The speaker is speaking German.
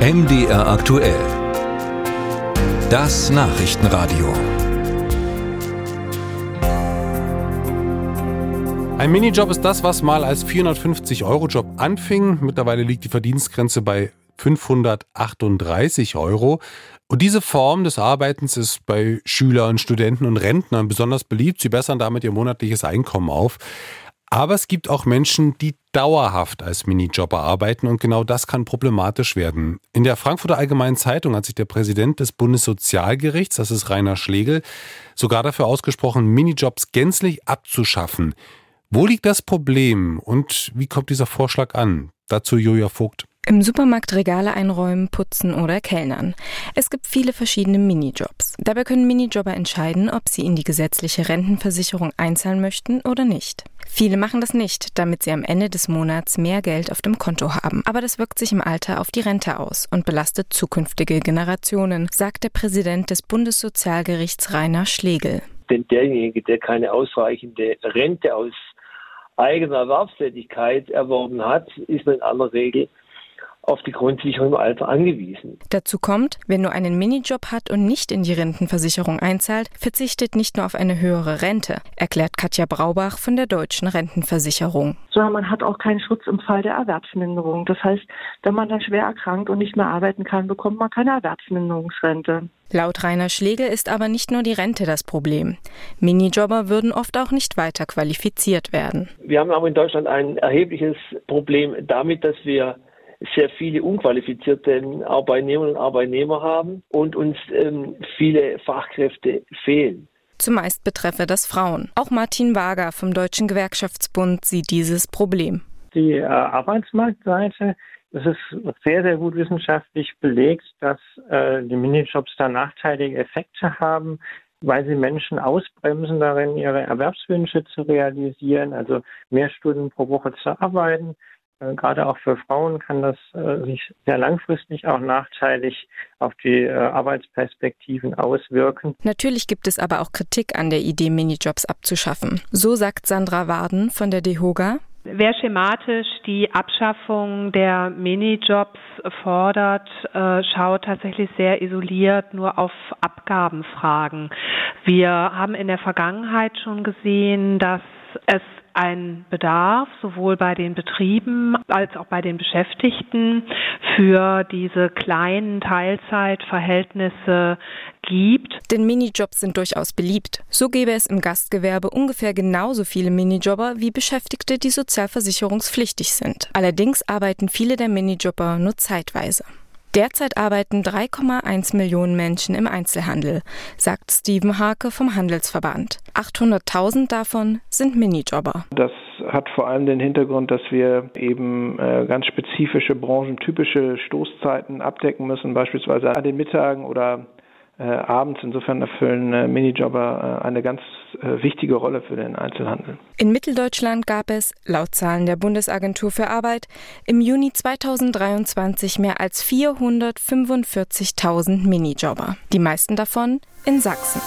MDR aktuell. Das Nachrichtenradio. Ein Minijob ist das, was mal als 450-Euro-Job anfing. Mittlerweile liegt die Verdienstgrenze bei 538 Euro. Und diese Form des Arbeitens ist bei Schülern, Studenten und Rentnern besonders beliebt. Sie bessern damit ihr monatliches Einkommen auf. Aber es gibt auch Menschen, die dauerhaft als Minijobber arbeiten und genau das kann problematisch werden. In der Frankfurter Allgemeinen Zeitung hat sich der Präsident des Bundessozialgerichts, das ist Rainer Schlegel, sogar dafür ausgesprochen, Minijobs gänzlich abzuschaffen. Wo liegt das Problem und wie kommt dieser Vorschlag an? Dazu Julia Vogt. Im Supermarkt Regale einräumen, putzen oder kellnern. Es gibt viele verschiedene Minijobs. Dabei können Minijobber entscheiden, ob sie in die gesetzliche Rentenversicherung einzahlen möchten oder nicht. Viele machen das nicht, damit sie am Ende des Monats mehr Geld auf dem Konto haben. Aber das wirkt sich im Alter auf die Rente aus und belastet zukünftige Generationen, sagt der Präsident des Bundessozialgerichts Rainer Schlegel. Denn derjenige, der keine ausreichende Rente aus eigener Erwerbstätigkeit erworben hat, ist in aller Regel auf die Grundsicherung im Alter angewiesen. Dazu kommt, wer nur einen Minijob hat und nicht in die Rentenversicherung einzahlt, verzichtet nicht nur auf eine höhere Rente, erklärt Katja Braubach von der Deutschen Rentenversicherung. Sondern man hat auch keinen Schutz im Fall der Erwerbsminderung. Das heißt, wenn man dann schwer erkrankt und nicht mehr arbeiten kann, bekommt man keine Erwerbsminderungsrente. Laut Rainer Schlegel ist aber nicht nur die Rente das Problem. Minijobber würden oft auch nicht weiter qualifiziert werden. Wir haben aber in Deutschland ein erhebliches Problem damit, dass wir sehr viele unqualifizierte Arbeitnehmerinnen und Arbeitnehmer haben und uns ähm, viele Fachkräfte fehlen. Zumeist betreffe das Frauen. Auch Martin Wager vom Deutschen Gewerkschaftsbund sieht dieses Problem. Die äh, Arbeitsmarktseite, es ist sehr, sehr gut wissenschaftlich belegt, dass äh, die Minijobs da nachteilige Effekte haben, weil sie Menschen ausbremsen darin, ihre Erwerbswünsche zu realisieren, also mehr Stunden pro Woche zu arbeiten, gerade auch für Frauen kann das äh, sich sehr langfristig auch nachteilig auf die äh, Arbeitsperspektiven auswirken. Natürlich gibt es aber auch Kritik an der Idee, Minijobs abzuschaffen. So sagt Sandra Warden von der DEHOGA. Wer schematisch die Abschaffung der Minijobs fordert, äh, schaut tatsächlich sehr isoliert nur auf Abgabenfragen. Wir haben in der Vergangenheit schon gesehen, dass es ein Bedarf sowohl bei den Betrieben als auch bei den Beschäftigten für diese kleinen Teilzeitverhältnisse gibt. Denn Minijobs sind durchaus beliebt. So gäbe es im Gastgewerbe ungefähr genauso viele Minijobber wie Beschäftigte, die sozialversicherungspflichtig sind. Allerdings arbeiten viele der Minijobber nur zeitweise. Derzeit arbeiten 3,1 Millionen Menschen im Einzelhandel, sagt Steven Hake vom Handelsverband. 800.000 davon sind Minijobber. Das hat vor allem den Hintergrund, dass wir eben äh, ganz spezifische branchentypische Stoßzeiten abdecken müssen, beispielsweise an den Mittagen oder äh, abends. Insofern erfüllen äh, Minijobber äh, eine ganz äh, wichtige Rolle für den Einzelhandel. In Mitteldeutschland gab es, laut Zahlen der Bundesagentur für Arbeit, im Juni 2023 mehr als 445.000 Minijobber. Die meisten davon in Sachsen.